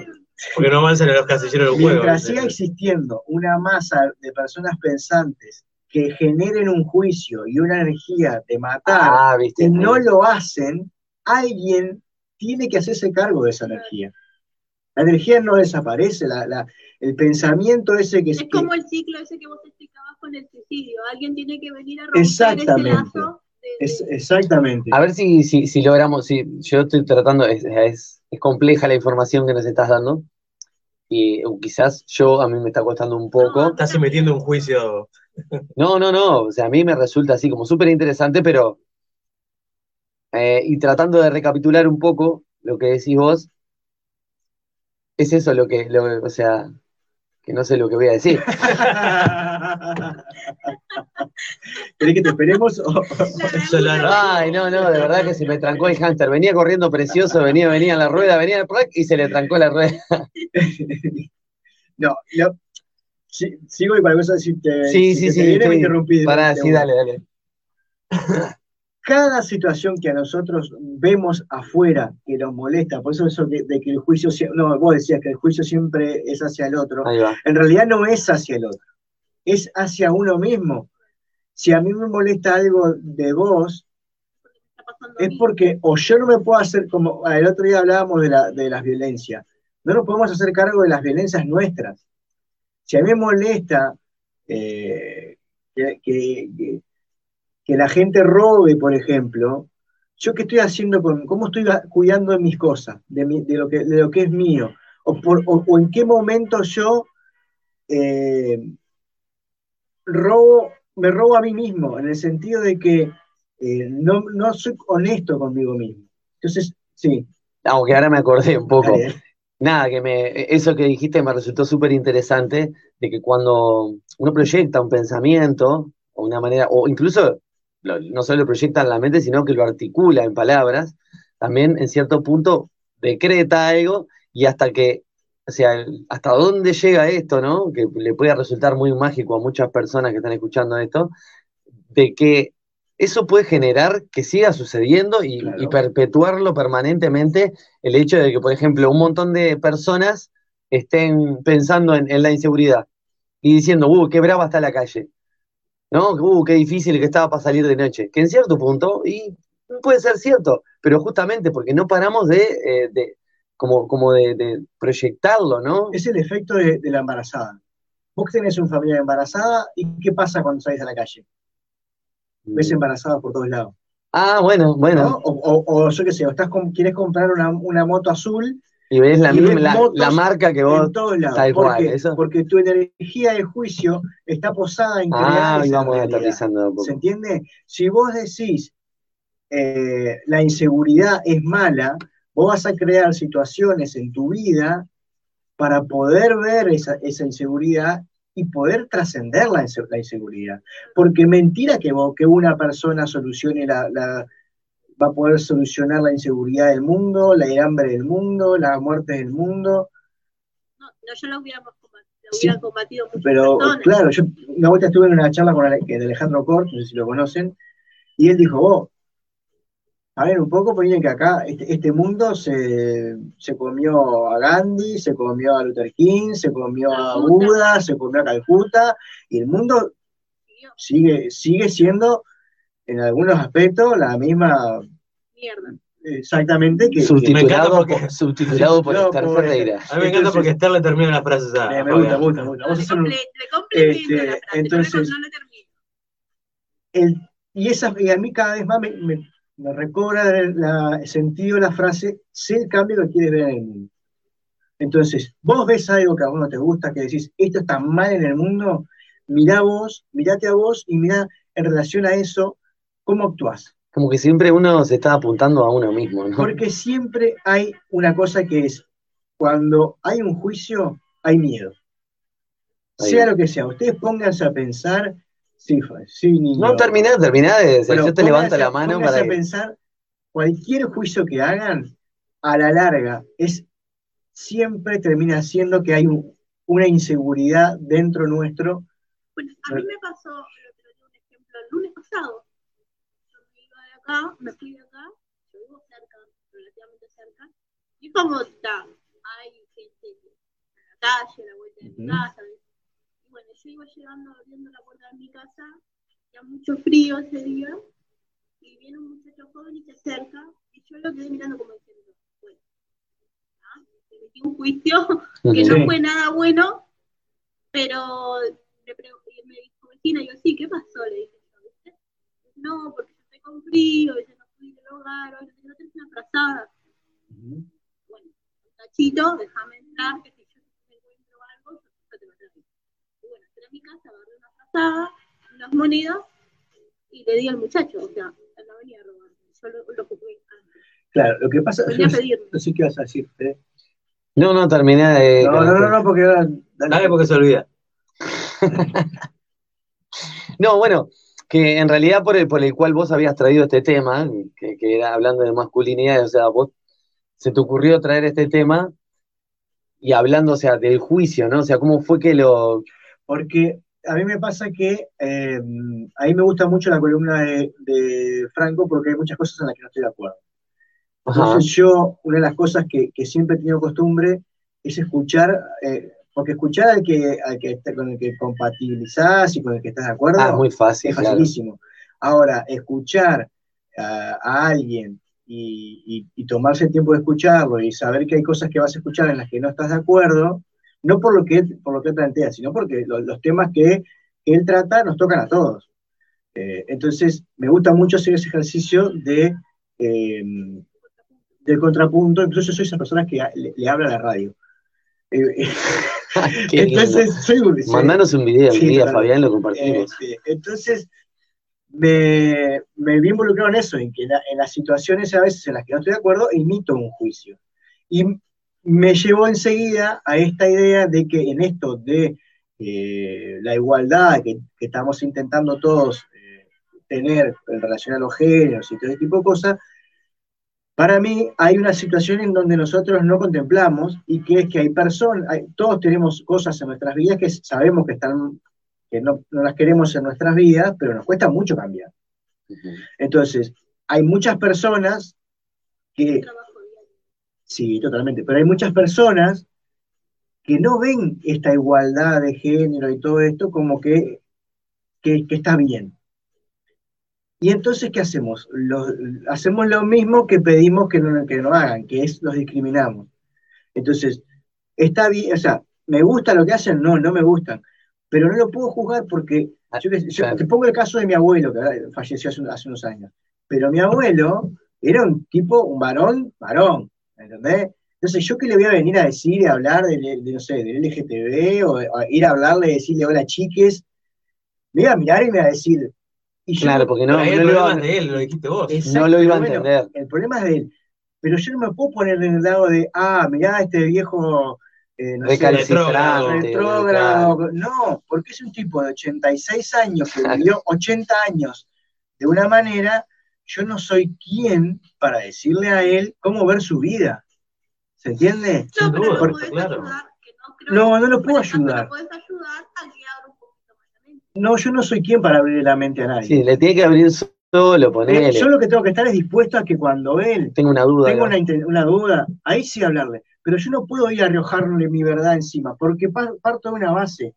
[SPEAKER 3] Porque no avanzan en los casilleros del juego.
[SPEAKER 2] Mientras siga existiendo una masa de personas pensantes que generen un juicio y una energía de matar
[SPEAKER 1] Ah, viste.
[SPEAKER 2] y no lo hacen, alguien tiene que hacerse cargo de esa energía. La energía no desaparece, la- la- el pensamiento ese que
[SPEAKER 4] Es como el ciclo ese que vos explicabas con el suicidio. Alguien tiene que venir a romper ese lazo.
[SPEAKER 2] Es, exactamente.
[SPEAKER 1] A ver si, si, si logramos, si yo estoy tratando, es, es, es compleja la información que nos estás dando. Y uh, quizás yo a mí me está costando un poco.
[SPEAKER 3] Estás metiendo un juicio.
[SPEAKER 1] No, no, no. O sea, a mí me resulta así como súper interesante, pero. eh, y tratando de recapitular un poco lo que decís vos, es eso lo que, lo, o sea, que no sé lo que voy a decir. <laughs> <laughs>
[SPEAKER 2] ¿Querés que te esperemos? <laughs> o-
[SPEAKER 1] Ay, no, no, de verdad que se me trancó el hámster. Venía corriendo precioso, venía, venía en la rueda, venía el y se le trancó la rueda. <laughs>
[SPEAKER 2] no, no. Sí, sigo y para cosa si te,
[SPEAKER 1] Sí,
[SPEAKER 2] si
[SPEAKER 1] sí,
[SPEAKER 2] te
[SPEAKER 1] sí.
[SPEAKER 2] viene, me
[SPEAKER 1] estoy-
[SPEAKER 2] interrumpí.
[SPEAKER 1] Pará,
[SPEAKER 2] de
[SPEAKER 1] sí, dale, dale.
[SPEAKER 2] Cada situación que a nosotros vemos afuera que nos molesta, por eso eso que- de que el juicio, no, vos decías que el juicio siempre es hacia el otro,
[SPEAKER 1] Ahí va.
[SPEAKER 2] en realidad no es hacia el otro, es hacia uno mismo. Si a mí me molesta algo de vos, es porque o yo no me puedo hacer, como el otro día hablábamos de, la, de las violencias, no nos podemos hacer cargo de las violencias nuestras. Si a mí me molesta eh, que, que- la gente robe, por ejemplo, ¿yo qué estoy haciendo con, cómo estoy cuidando de mis cosas, de, mi- lo, que, de lo que es mío? O, por- o en qué momento yo eh, robo, me robo a mí mismo, en el sentido de que eh, no, no soy honesto conmigo mismo. Entonces, sí,
[SPEAKER 1] Aunque ahora me acordé un poco.
[SPEAKER 2] dale.
[SPEAKER 1] Nada, que me, eso que dijiste me resultó súper interesante, de que cuando uno proyecta un pensamiento, o una manera, o incluso lo- no solo lo proyecta en la mente, sino que lo articula en palabras, también en cierto punto decreta algo y hasta que, o sea, el- hasta dónde llega esto, ¿no? Que le puede resultar muy mágico a muchas personas que están escuchando esto, de que eso puede generar que siga sucediendo y,
[SPEAKER 2] Claro.
[SPEAKER 1] y perpetuarlo permanentemente el hecho de que, por ejemplo, un montón de personas estén pensando en, en la inseguridad y diciendo, uh, qué brava está la calle, ¿no? Uh, qué difícil que estaba para salir de noche. Que en cierto punto, y puede ser cierto, pero justamente porque no paramos de, eh, de- como, como de, de proyectarlo, ¿no?
[SPEAKER 2] Es el efecto de, de la embarazada. Vos tenés una familia embarazada y ¿qué pasa cuando salís a la calle? Ves embarazadas por todos lados.
[SPEAKER 1] Ah, bueno,
[SPEAKER 2] ¿no?
[SPEAKER 1] bueno.
[SPEAKER 2] O, o- o yo qué sé, o estás con, quieres comprar una, una moto azul
[SPEAKER 1] Y ves la
[SPEAKER 2] Y
[SPEAKER 1] misma, la, marca que vos.
[SPEAKER 2] en todos lados.
[SPEAKER 1] tal
[SPEAKER 2] ¿Por
[SPEAKER 1] cual,
[SPEAKER 2] qué?
[SPEAKER 1] eso.
[SPEAKER 2] Porque tu energía de juicio está posada en crear
[SPEAKER 1] Ah,
[SPEAKER 2] esa
[SPEAKER 1] vamos aterrizando.
[SPEAKER 2] ¿Se entiende? Si vos decís eh, la inseguridad es mala, vos vas a crear situaciones en tu vida para poder ver esa, esa inseguridad y poder trascender la, inse- la inseguridad. Porque mentira que, vos, que una persona solucione la, la- va a poder solucionar la inseguridad del mundo, la hambre del mundo, la muerte del mundo.
[SPEAKER 4] No, no, yo lo hubiéramos
[SPEAKER 2] Sí,
[SPEAKER 4] combatido muchas
[SPEAKER 2] Pero
[SPEAKER 4] personas.
[SPEAKER 2] claro, yo una vuelta estuve en una charla con Ale- que de Alejandro Cort, no sé si lo conocen, y él dijo, vos, a ver, un poco, miren que acá este, este mundo se, se comió a Gandhi, se comió a Luther King, se comió a. Buda, se comió a Calcuta, y el mundo sigue, sigue siendo en algunos aspectos la misma,
[SPEAKER 4] Mierda.
[SPEAKER 2] exactamente que... que-
[SPEAKER 1] Subtitulado,
[SPEAKER 3] porque-
[SPEAKER 1] por, subtitulado por
[SPEAKER 2] No,
[SPEAKER 1] Esther
[SPEAKER 2] por-
[SPEAKER 1] Ferreira.
[SPEAKER 3] A mí me encanta porque Esther le termina las frases a.
[SPEAKER 2] me, gusta, me gusta, me
[SPEAKER 4] Le, comple- le complemento
[SPEAKER 2] este,
[SPEAKER 4] la frase,
[SPEAKER 2] entonces-
[SPEAKER 4] no, le, no le termino.
[SPEAKER 2] el- y, esa, y a mí cada vez más me, me- me recobra el la- el sentido de la frase, sé el cambio que quieres ver en el mundo. Entonces, vos ves algo que a vos no te gusta, que decís, esto está mal en el mundo, mirá vos, mirate a vos y mirá en relación a eso, cómo actuás.
[SPEAKER 1] Como que siempre uno se está apuntando a uno mismo, ¿no?
[SPEAKER 2] Porque siempre hay una cosa que es, cuando hay un juicio, hay miedo.
[SPEAKER 1] Ahí
[SPEAKER 2] Sea
[SPEAKER 1] va.
[SPEAKER 2] lo que sea, ustedes pónganse a pensar, sí, fue, sí, niño.
[SPEAKER 1] No terminá, terminá de.
[SPEAKER 2] Pero
[SPEAKER 1] yo te levanto la mano para
[SPEAKER 2] a
[SPEAKER 1] que.
[SPEAKER 2] pensar, cualquier juicio que hagan, a la larga, es siempre termina siendo que hay un- una inseguridad dentro nuestro.
[SPEAKER 4] Bueno, a mí me pasó, pero te doy un ejemplo, el lunes pasado. Yo me iba de acá, me fui de acá, yo vivo cerca, relativamente cerca, y como está, hay gente en la calle, a la vuelta de mi casa. Bueno, yo iba llegando, abriendo la puerta de mi casa, hacía mucho frío ese día, y viene un muchacho joven y se acerca, y yo lo quedé mirando como diciendo, bueno, ¿ah? me metí un juicio <laughs> que no fue nada bueno, pero le pregunté, y me dijo, vecina, yo, sí, ¿qué pasó? Le dije yo, ¿viste? No, porque yo estoy con frío, yo no fui del hogar, hoy no tenés una frazada.
[SPEAKER 2] Ujú.
[SPEAKER 4] Bueno, tachito, déjame entrar, que Y bueno, entré a mi casa, agarré una frazada, unas monedas, y le di al muchacho, o sea, él no venía a robar, yo lo, lo ocupé antes.
[SPEAKER 2] Claro, lo que pasa, yo
[SPEAKER 4] pedirme.
[SPEAKER 2] no sé qué vas a decir. ¿eh?
[SPEAKER 1] No, no, terminé de.
[SPEAKER 2] No, no, no, no, porque. Dale
[SPEAKER 3] porque se olvida. <laughs>
[SPEAKER 1] No, bueno, que en realidad por el, por el cual vos habías traído este tema, que, que era hablando de masculinidad, o sea, vos se te ocurrió traer este tema y hablando, o sea, del juicio, ¿no? O sea, ¿cómo fue que lo...
[SPEAKER 2] Porque a mí me pasa que eh, a mí me gusta mucho la columna de, de Franco porque hay muchas cosas en las que no estoy de acuerdo.
[SPEAKER 1] Ajá.
[SPEAKER 2] Entonces yo, una de las cosas que, que siempre he tenido costumbre es escuchar, eh, porque escuchar al que, al que está- con el que compatibilizás y con el que estás de acuerdo
[SPEAKER 1] Ah, muy fácil,
[SPEAKER 2] es
[SPEAKER 1] claro.
[SPEAKER 2] facilísimo. Ahora, escuchar a, a alguien y, y- y tomarse el tiempo de escucharlo y saber que hay cosas que vas a escuchar en las que no estás de acuerdo, no por lo que, él- por lo que él plantea, sino porque lo- los temas que, que él trata nos tocan a todos. Eh, entonces, me gusta mucho hacer ese ejercicio de, eh, del contrapunto, incluso soy esa persona que le, le habla a la radio. Eh, <laughs> <laughs>
[SPEAKER 1] lindo.
[SPEAKER 2] entonces, soy un-
[SPEAKER 1] Mandanos un video,
[SPEAKER 2] Sí,
[SPEAKER 1] un día. Fabián, lo compartimos.
[SPEAKER 2] este, entonces, me, me vi involucrado en eso, en que la- en las situaciones a veces en las que no estoy de acuerdo, emito un juicio. Y me llevó enseguida a esta idea de que en esto de eh, la igualdad que, que estamos intentando todos eh, tener en relación a los géneros y todo ese tipo de cosas, para mí hay una situación en donde nosotros no contemplamos y que es que hay personas, hay- todos tenemos cosas en nuestras vidas que sabemos que están que no, no las queremos en nuestras vidas, pero nos cuesta mucho cambiar. Entonces, hay muchas personas que. Sí, totalmente, pero hay muchas personas que no ven esta igualdad de género y todo esto como que, que, que está bien. Y entonces, ¿qué hacemos? Lo- hacemos lo mismo que pedimos que no, que no hagan, que es los discriminamos. Entonces, está bien, o sea, ¿me gusta lo que hacen? No, no me gustan. Pero no lo puedo juzgar porque, yo, sé, yo te pongo el caso de mi abuelo, que falleció hace, hace unos años. Pero mi abuelo era un tipo, un varón, varón, ¿entendés? Entonces, ¿yo qué le voy a venir a decir y a hablar de, de, no sé, del LGTB o a ir a hablarle y decirle hola chiques? Me iba a mirar y me iba a decir. Y yo-
[SPEAKER 1] Claro, porque no, no
[SPEAKER 3] el problema
[SPEAKER 1] iba-
[SPEAKER 3] es de él, lo dijiste vos.
[SPEAKER 1] No lo iba a
[SPEAKER 2] bueno,
[SPEAKER 1] entender.
[SPEAKER 2] El problema es de él. Pero yo no me puedo poner en el lado de, ah, mirá, este viejo, eh, no retrógrado. No, porque es un tipo de 86 años que <laughs> vivió 80 años de una manera, yo no soy quien para decirle a él cómo ver su vida. ¿Se entiende?
[SPEAKER 4] No, pero
[SPEAKER 3] duda,
[SPEAKER 4] lo
[SPEAKER 3] está
[SPEAKER 4] podés
[SPEAKER 3] claro.
[SPEAKER 4] ayudar, que no creo
[SPEAKER 2] No, lo puedo ayudar.
[SPEAKER 4] Lo podés ayudar a que abra un poquito más la mente.
[SPEAKER 2] No, yo no soy quien para abrirle la mente a nadie.
[SPEAKER 1] Sí, le tiene que abrir solo,
[SPEAKER 2] Eh,
[SPEAKER 1] ponele.
[SPEAKER 2] yo lo que tengo que estar es dispuesto a que cuando él
[SPEAKER 1] Tengo una duda.
[SPEAKER 2] tengo una, duda, ahí sí hablarle, pero yo no puedo ir a arrojarle mi verdad encima, porque pa- parto de una base.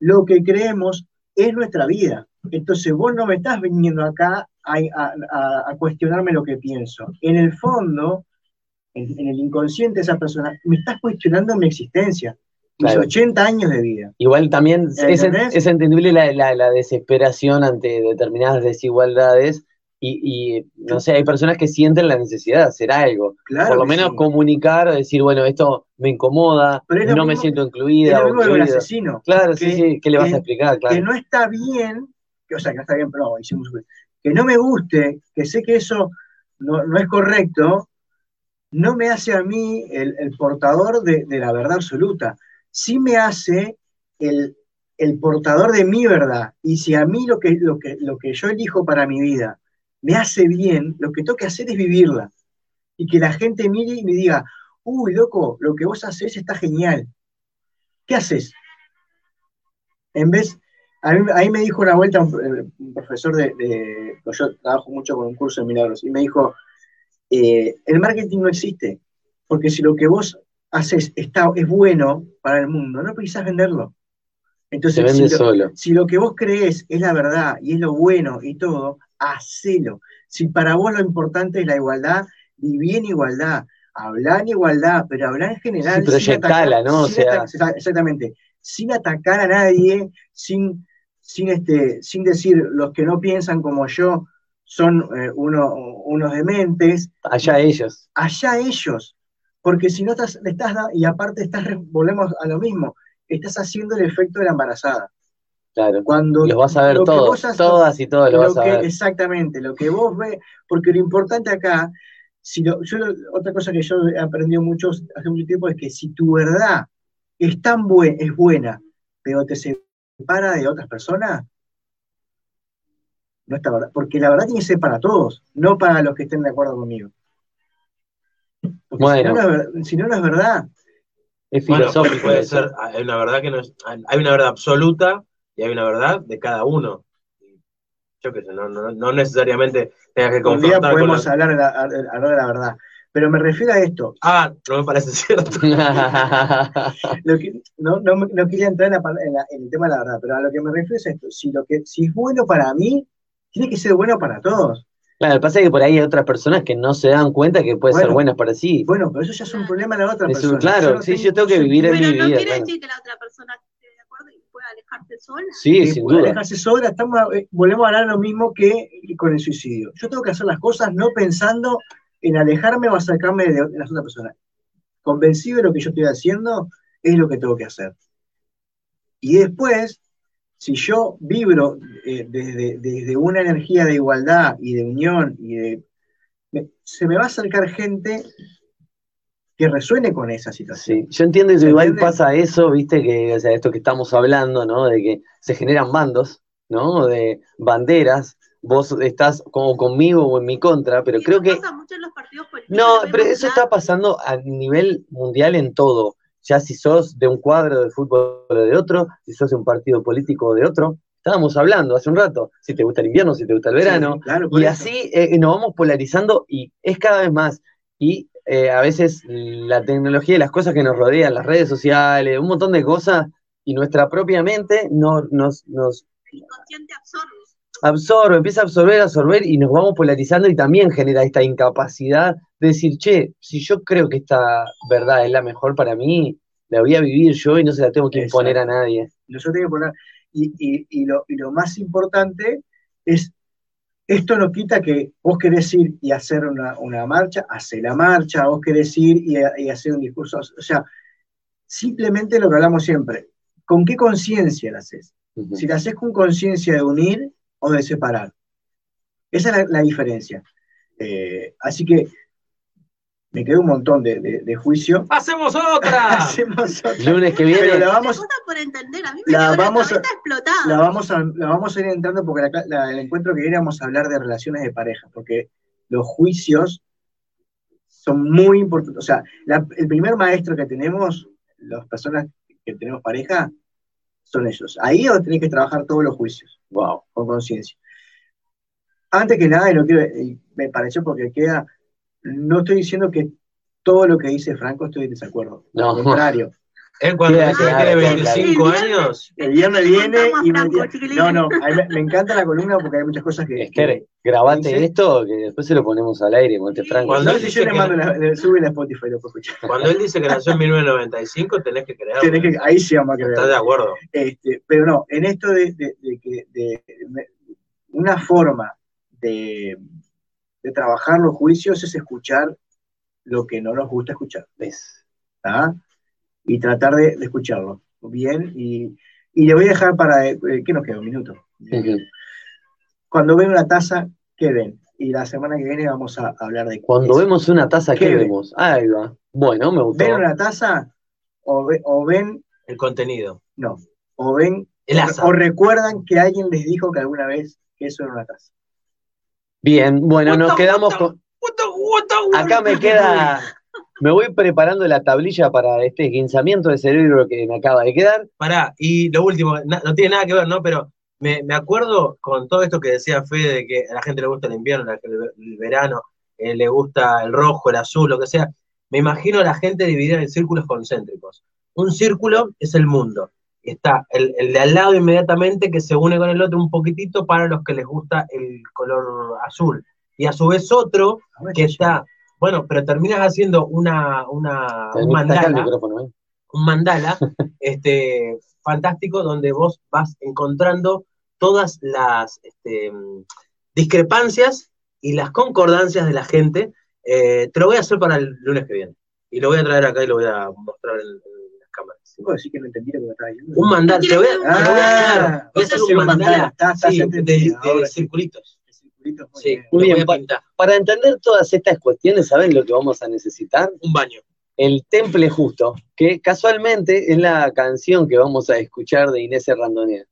[SPEAKER 2] Lo que creemos es nuestra vida. Entonces vos no me estás viniendo acá a, a- cuestionarme lo que pienso. En el fondo, en, en el inconsciente de esa persona, me estás cuestionando mi existencia, mis
[SPEAKER 1] Claro.
[SPEAKER 2] 80 años de vida.
[SPEAKER 1] Igual también es, es entendible la, la- la desesperación ante determinadas desigualdades y, y, no sé, hay personas que sienten la necesidad de hacer algo.
[SPEAKER 2] Claro
[SPEAKER 1] Por lo menos
[SPEAKER 2] sí.
[SPEAKER 1] comunicar o decir, bueno, esto me incomoda,
[SPEAKER 2] es lo
[SPEAKER 1] no me siento
[SPEAKER 2] Es
[SPEAKER 1] incluida
[SPEAKER 2] lo
[SPEAKER 1] o
[SPEAKER 2] mismo asesino.
[SPEAKER 1] Claro, sí,
[SPEAKER 2] que-
[SPEAKER 1] sí, ¿qué le vas
[SPEAKER 2] que-
[SPEAKER 1] a explicar?
[SPEAKER 2] que no está bien, que, o sea, que no está bien, pero no, hicimos que no me guste, que sé que eso no, no es correcto, no me hace a mí el, el portador de, de la verdad absoluta. Sí me hace el, el portador de mi verdad. Y si a mí lo que, lo, que, lo que yo elijo para mi vida me hace bien, lo que tengo que hacer es vivirla. Y que la gente mire y me diga, uy, loco, lo que vos haces está genial. ¿Qué haces? En vez, a mí, a mí me dijo una vuelta un, eh, un profesor de, de- pues yo trabajo mucho con un curso de milagros, y me dijo, eh, el marketing no existe, porque si lo que vos haces, está, es bueno para el mundo, no precisas venderlo. Entonces,
[SPEAKER 1] vende
[SPEAKER 2] si lo,
[SPEAKER 1] solo.
[SPEAKER 2] si lo que vos crees es la verdad y es lo bueno y todo, hacelo. Si para vos lo importante es la igualdad, viví en igualdad, habla en igualdad, pero habla en general.
[SPEAKER 1] Sí,
[SPEAKER 2] sin
[SPEAKER 1] proyectala,
[SPEAKER 2] atacar-
[SPEAKER 1] ¿no? O sea-
[SPEAKER 2] exactamente, sin atacar a nadie, sin, sin, este, sin decir los que no piensan como yo son eh, uno- unos dementes,
[SPEAKER 1] Allá ellos.
[SPEAKER 2] allá ellos, porque si no estás, le estás y aparte estás, volvemos a lo mismo, estás haciendo el efecto de la embarazada.
[SPEAKER 1] Claro.
[SPEAKER 2] Cuando
[SPEAKER 1] Los vas a ver todos,
[SPEAKER 2] haces-
[SPEAKER 1] todas y todos lo
[SPEAKER 2] lo
[SPEAKER 1] vas a ver.
[SPEAKER 2] Exactamente, lo que vos ves, porque lo importante acá, si lo- yo otra cosa que yo he aprendido mucho hace mucho tiempo es que si tu verdad es tan buena, es buena, pero te separa de otras personas, no está verdad, porque la verdad tiene que ser para todos, no para los que estén de acuerdo conmigo. Porque
[SPEAKER 1] Bueno.
[SPEAKER 2] si, no, no es, ver- si no, no es verdad.
[SPEAKER 1] Es
[SPEAKER 3] Bueno,
[SPEAKER 1] filosófico.
[SPEAKER 3] puede ser, hay una verdad que no es, hay una verdad absoluta y hay una verdad de cada uno. Yo qué sé, no, no, no necesariamente tengas que
[SPEAKER 2] Un día
[SPEAKER 3] confrontar con
[SPEAKER 2] podemos
[SPEAKER 3] la...
[SPEAKER 2] hablar de, la, hablar de la verdad. Pero me refiero a esto,
[SPEAKER 3] Ah, no me parece <laughs> cierto.
[SPEAKER 2] Lo que- no, no, no quería entrar en, la en la- en el tema de la verdad, pero a lo que me refiero es esto. Si, lo que, si es bueno para mí, tiene que ser bueno para todos.
[SPEAKER 1] Claro, lo que pasa es que por ahí hay otras personas que no se dan cuenta que puede ser
[SPEAKER 2] Bueno.
[SPEAKER 1] buenas para sí.
[SPEAKER 2] Bueno, pero eso ya es un problema de la otra
[SPEAKER 1] Eso,
[SPEAKER 2] persona.
[SPEAKER 1] claro,
[SPEAKER 2] no
[SPEAKER 1] sí,
[SPEAKER 2] tengo-
[SPEAKER 1] yo tengo que vivir en mi
[SPEAKER 4] no
[SPEAKER 1] vida.
[SPEAKER 4] quiere
[SPEAKER 1] claro.
[SPEAKER 4] decir que la otra persona esté de acuerdo y pueda alejarte sola.
[SPEAKER 1] Sí, sin duda.
[SPEAKER 2] dejarse sola, estamos, eh, volvemos a hablar lo mismo que con el suicidio. Yo tengo que hacer las cosas no pensando en alejarme o acercarme de, de las otras personas. Convencido de lo que yo estoy haciendo, es lo que tengo que hacer. Y después, si yo vibro eh, desde, desde una energía de igualdad y de unión, y de, me- se me va a acercar gente que resuene con esa situación.
[SPEAKER 1] Sí, yo entiendo que
[SPEAKER 2] ¿Se
[SPEAKER 1] igual
[SPEAKER 2] entiende?
[SPEAKER 1] pasa eso, viste, que, o sea, esto que estamos hablando, ¿no? De que se generan bandos, ¿no? De banderas, vos estás como conmigo o en mi contra, pero creo que
[SPEAKER 4] pasa mucho en los partidos políticos,
[SPEAKER 1] No, pero eso
[SPEAKER 4] ya.
[SPEAKER 1] está pasando a nivel mundial en todo. Ya si sos de un cuadro de fútbol o de otro, si sos de un partido político o de otro. Estábamos hablando hace un rato, si te gusta el invierno, si te gusta el verano.
[SPEAKER 2] Sí, claro, por
[SPEAKER 1] Y
[SPEAKER 2] eso.
[SPEAKER 1] así eh, nos vamos polarizando y es cada vez más. Y eh, a veces la tecnología y las cosas que nos rodean, las redes sociales, un montón de cosas, y nuestra propia mente no, nos, nos
[SPEAKER 4] El inconsciente absorbe.
[SPEAKER 1] Absorbe, empieza a absorber, absorber y nos vamos polarizando y también genera esta incapacidad de decir, che, si yo creo que esta verdad es la mejor para mí, la voy a vivir yo y no se la tengo que imponer a nadie.
[SPEAKER 2] Yo tengo que poner, y, y- y lo, y lo más importante es, esto no quita que vos querés ir y hacer una, una marcha, hacer la marcha, vos querés ir y, y hacer un discurso, o sea, simplemente lo que hablamos siempre, ¿con qué conciencia la haces? Si la haces con conciencia de unir o de separar. Esa es la, la diferencia. Eh, así que me quedó un montón de, de- de juicio.
[SPEAKER 3] ¡Hacemos otra! <laughs>
[SPEAKER 2] Hacemos otra.
[SPEAKER 1] Lunes que
[SPEAKER 2] Pero
[SPEAKER 1] viene,
[SPEAKER 2] la
[SPEAKER 4] Me
[SPEAKER 2] vamos,
[SPEAKER 4] gusta por entender, a mí me
[SPEAKER 2] la vamos a- la vamos a, la vamos a ir entrando porque la- la- el encuentro que viene vamos a hablar de relaciones de pareja, porque los juicios son muy importantes. O sea, la- el primer maestro que tenemos, las personas que tenemos pareja, son ellos. Ahí donde tenés que trabajar todos los juicios,
[SPEAKER 1] wow,
[SPEAKER 2] con conciencia. Antes que nada, y lo quiero- y me pareció porque queda, no estoy diciendo que todo lo que dice Franco estoy en desacuerdo.
[SPEAKER 1] No.
[SPEAKER 2] Al contrario.
[SPEAKER 3] Él cuando
[SPEAKER 1] Queda
[SPEAKER 3] dice que tiene
[SPEAKER 1] queda
[SPEAKER 3] 25
[SPEAKER 4] claro.
[SPEAKER 3] años,
[SPEAKER 2] El viernes viene y me No, no, me, me encanta la columna porque hay muchas cosas que.
[SPEAKER 1] Esther, grabate
[SPEAKER 2] dice?
[SPEAKER 1] esto, que después se lo ponemos al aire, Monte Franco.
[SPEAKER 3] Cuando
[SPEAKER 2] No,
[SPEAKER 3] él
[SPEAKER 2] si
[SPEAKER 3] dice
[SPEAKER 2] yo le
[SPEAKER 3] que-
[SPEAKER 2] mando, la, le sube la Spotify, lo puedo escuchar.
[SPEAKER 3] cuando él dice que nació en 1995, tenés que creerlo.
[SPEAKER 2] Tenés que- ahí sí vamos a
[SPEAKER 3] ¿Estás de
[SPEAKER 2] creer.
[SPEAKER 3] acuerdo?
[SPEAKER 2] Este, pero no, en esto de, de- de que de- de- una forma de, de trabajar los juicios es escuchar lo que no nos gusta escuchar.
[SPEAKER 1] ¿Ves?
[SPEAKER 2] ¿tá? Y tratar de, de escucharlo bien. Y, y le voy a dejar para. eh, ¿Qué nos queda? Un minuto.
[SPEAKER 1] Ujú.
[SPEAKER 2] Cuando ven una taza, ¿qué ven? Y la semana que viene vamos a hablar de
[SPEAKER 1] Cuando
[SPEAKER 2] eso.
[SPEAKER 1] vemos una taza, ¿qué
[SPEAKER 2] ¿Qué ve?
[SPEAKER 1] vemos? Ahí va. Bueno, me gustó.
[SPEAKER 2] ven una taza o, ve- o ven,
[SPEAKER 3] El contenido.
[SPEAKER 2] no, o ven
[SPEAKER 3] El asa.
[SPEAKER 2] o recuerdan que alguien les dijo que alguna vez que eso era una taza.
[SPEAKER 1] Bien, bueno, nos quedamos con... Acá me queda... Me voy preparando la tablilla para este esguinzamiento de cerebro que me acaba de quedar.
[SPEAKER 3] Pará, y lo último, no tiene nada que ver, ¿no? Pero me, me acuerdo con todo esto que decía Fede, de que a la gente le gusta el invierno, el, verano, eh, le gusta el rojo, el azul, lo que sea. me imagino a la gente dividida en círculos concéntricos. Un círculo es el mundo. Está el, el de al lado inmediatamente que se une con el otro un poquitito para los que les gusta el color azul. Y a su vez otro que está, bueno, pero terminas haciendo una, una, un
[SPEAKER 1] acá el
[SPEAKER 3] mandala,
[SPEAKER 1] ¿eh?
[SPEAKER 3] un mandala <laughs> este, fantástico donde vos vas encontrando todas las este, discrepancias y las concordancias de la gente. Eh, te lo voy a hacer para el lunes que viene. Y lo voy a traer acá y lo voy a mostrar en, en las cámaras.
[SPEAKER 2] ¿Puedo decir que no entendí lo que me estaba diciendo?
[SPEAKER 3] Un mandala, te voy a, te voy a
[SPEAKER 2] Ah,
[SPEAKER 3] voy a hacer un
[SPEAKER 2] un
[SPEAKER 3] mandala,
[SPEAKER 2] mandala, está- está
[SPEAKER 3] sí, de, circulitos.
[SPEAKER 2] Muy
[SPEAKER 3] Sí,
[SPEAKER 2] bien.
[SPEAKER 1] Muy bien. Para entender todas estas cuestiones, ¿saben lo que vamos a necesitar?
[SPEAKER 3] Un baño.
[SPEAKER 1] El Temple Justo, que casualmente es la canción que vamos a escuchar de Inés Randonea.